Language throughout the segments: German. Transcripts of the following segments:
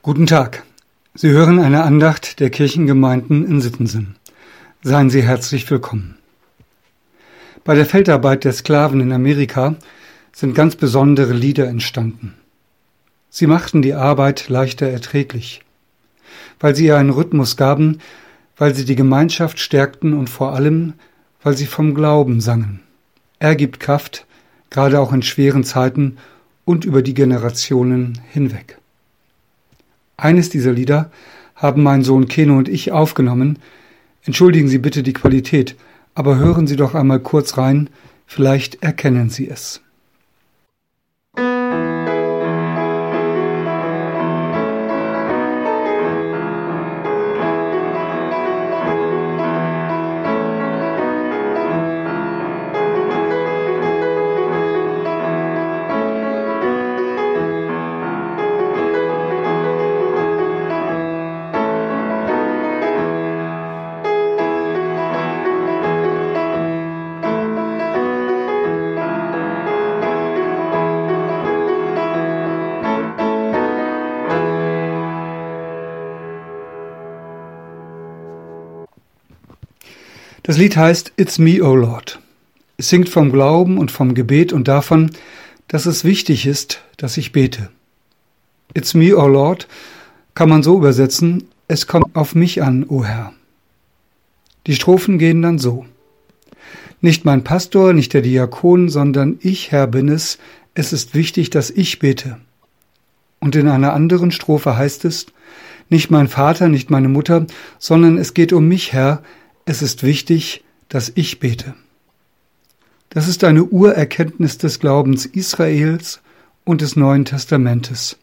Guten Tag. Sie hören eine Andacht der Kirchengemeinden in Sittensen. Seien Sie herzlich willkommen. Bei der Feldarbeit der Sklaven in Amerika sind ganz besondere Lieder entstanden. Sie machten die Arbeit leichter erträglich, weil sie ihr einen Rhythmus gaben, weil sie die Gemeinschaft stärkten und vor allem, weil sie vom Glauben sangen. Er gibt Kraft, gerade auch in schweren Zeiten und über die Generationen hinweg. Eines dieser Lieder haben mein Sohn Keno und ich aufgenommen. Entschuldigen Sie bitte die Qualität, aber hören Sie doch einmal kurz rein, vielleicht erkennen Sie es. Das Lied heißt It's Me, O Lord. Es singt vom Glauben und vom Gebet und davon, dass es wichtig ist, dass ich bete. It's me, O Lord, kann man so übersetzen, es kommt auf mich an, o Herr. Die Strophen gehen dann so. Nicht mein Pastor, nicht der Diakon, sondern ich, Herr, bin es, es ist wichtig, dass ich bete. Und in einer anderen Strophe heißt es, nicht mein Vater, nicht meine Mutter, sondern es geht um mich, Herr, es ist wichtig, dass ich bete. Das ist eine Urerkenntnis des Glaubens Israels und des Neuen Testamentes.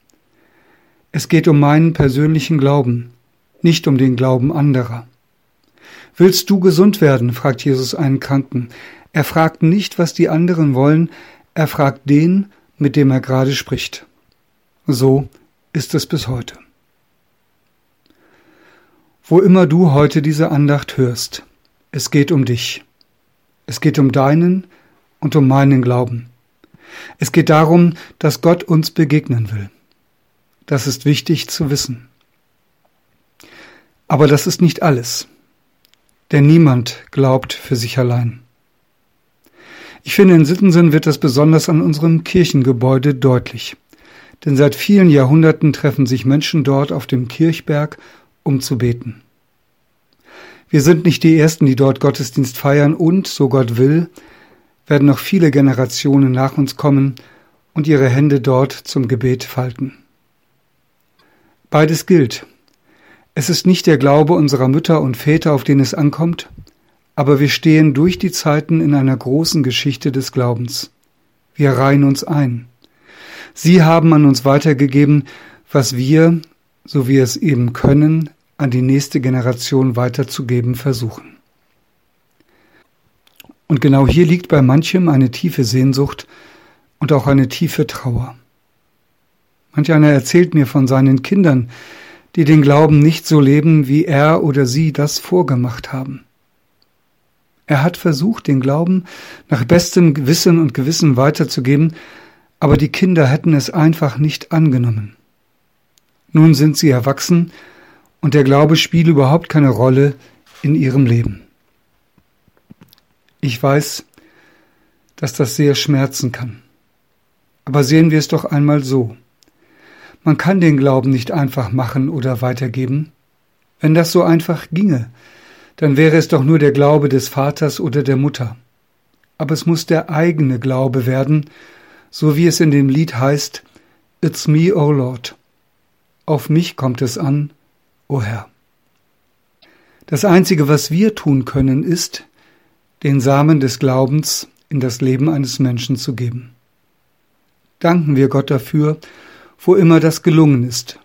Es geht um meinen persönlichen Glauben, nicht um den Glauben anderer. Willst du gesund werden? fragt Jesus einen Kranken. Er fragt nicht, was die anderen wollen, er fragt den, mit dem er gerade spricht. So ist es bis heute. Wo immer du heute diese Andacht hörst, es geht um dich. Es geht um deinen und um meinen Glauben. Es geht darum, dass Gott uns begegnen will. Das ist wichtig zu wissen. Aber das ist nicht alles. Denn niemand glaubt für sich allein. Ich finde, in Sittensen wird das besonders an unserem Kirchengebäude deutlich. Denn seit vielen Jahrhunderten treffen sich Menschen dort auf dem Kirchberg um zu beten. Wir sind nicht die Ersten, die dort Gottesdienst feiern und, so Gott will, werden noch viele Generationen nach uns kommen und ihre Hände dort zum Gebet falten. Beides gilt. Es ist nicht der Glaube unserer Mütter und Väter, auf den es ankommt, aber wir stehen durch die Zeiten in einer großen Geschichte des Glaubens. Wir reihen uns ein. Sie haben an uns weitergegeben, was wir, so wir es eben können, an die nächste Generation weiterzugeben versuchen. Und genau hier liegt bei manchem eine tiefe Sehnsucht und auch eine tiefe Trauer. Manch einer erzählt mir von seinen Kindern, die den Glauben nicht so leben, wie er oder sie das vorgemacht haben. Er hat versucht, den Glauben nach bestem Wissen und Gewissen weiterzugeben, aber die Kinder hätten es einfach nicht angenommen. Nun sind sie erwachsen und der Glaube spielt überhaupt keine Rolle in ihrem Leben. Ich weiß, dass das sehr schmerzen kann. Aber sehen wir es doch einmal so. Man kann den Glauben nicht einfach machen oder weitergeben. Wenn das so einfach ginge, dann wäre es doch nur der Glaube des Vaters oder der Mutter. Aber es muss der eigene Glaube werden, so wie es in dem Lied heißt, It's me, O Lord. Auf mich kommt es an, o Herr. Das Einzige, was wir tun können, ist, den Samen des Glaubens in das Leben eines Menschen zu geben. Danken wir Gott dafür, wo immer das gelungen ist.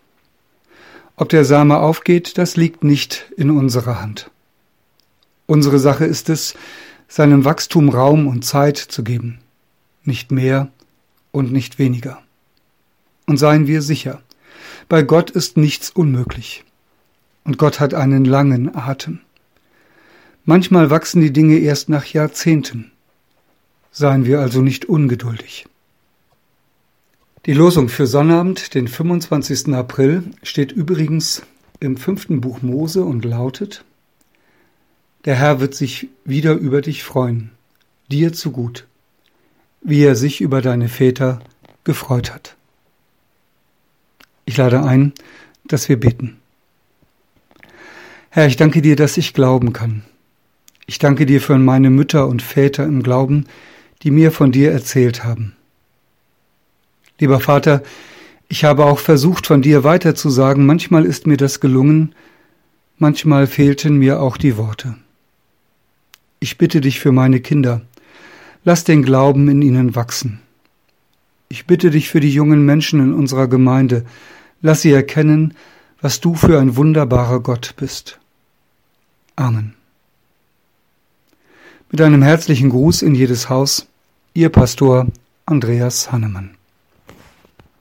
Ob der Same aufgeht, das liegt nicht in unserer Hand. Unsere Sache ist es, seinem Wachstum Raum und Zeit zu geben, nicht mehr und nicht weniger. Und seien wir sicher, bei Gott ist nichts unmöglich und Gott hat einen langen Atem. Manchmal wachsen die Dinge erst nach Jahrzehnten. Seien wir also nicht ungeduldig. Die Losung für Sonnabend, den 25. April, steht übrigens im fünften Buch Mose und lautet Der Herr wird sich wieder über dich freuen, dir zu gut, wie er sich über deine Väter gefreut hat. Ich lade ein, dass wir beten. Herr, ich danke dir, dass ich glauben kann. Ich danke dir für meine Mütter und Väter im Glauben, die mir von dir erzählt haben. Lieber Vater, ich habe auch versucht, von dir weiterzusagen, manchmal ist mir das gelungen, manchmal fehlten mir auch die Worte. Ich bitte dich für meine Kinder, lass den Glauben in ihnen wachsen. Ich bitte dich für die jungen Menschen in unserer Gemeinde, lass sie erkennen, was du für ein wunderbarer Gott bist. Amen. Mit einem herzlichen Gruß in jedes Haus, Ihr Pastor Andreas Hannemann.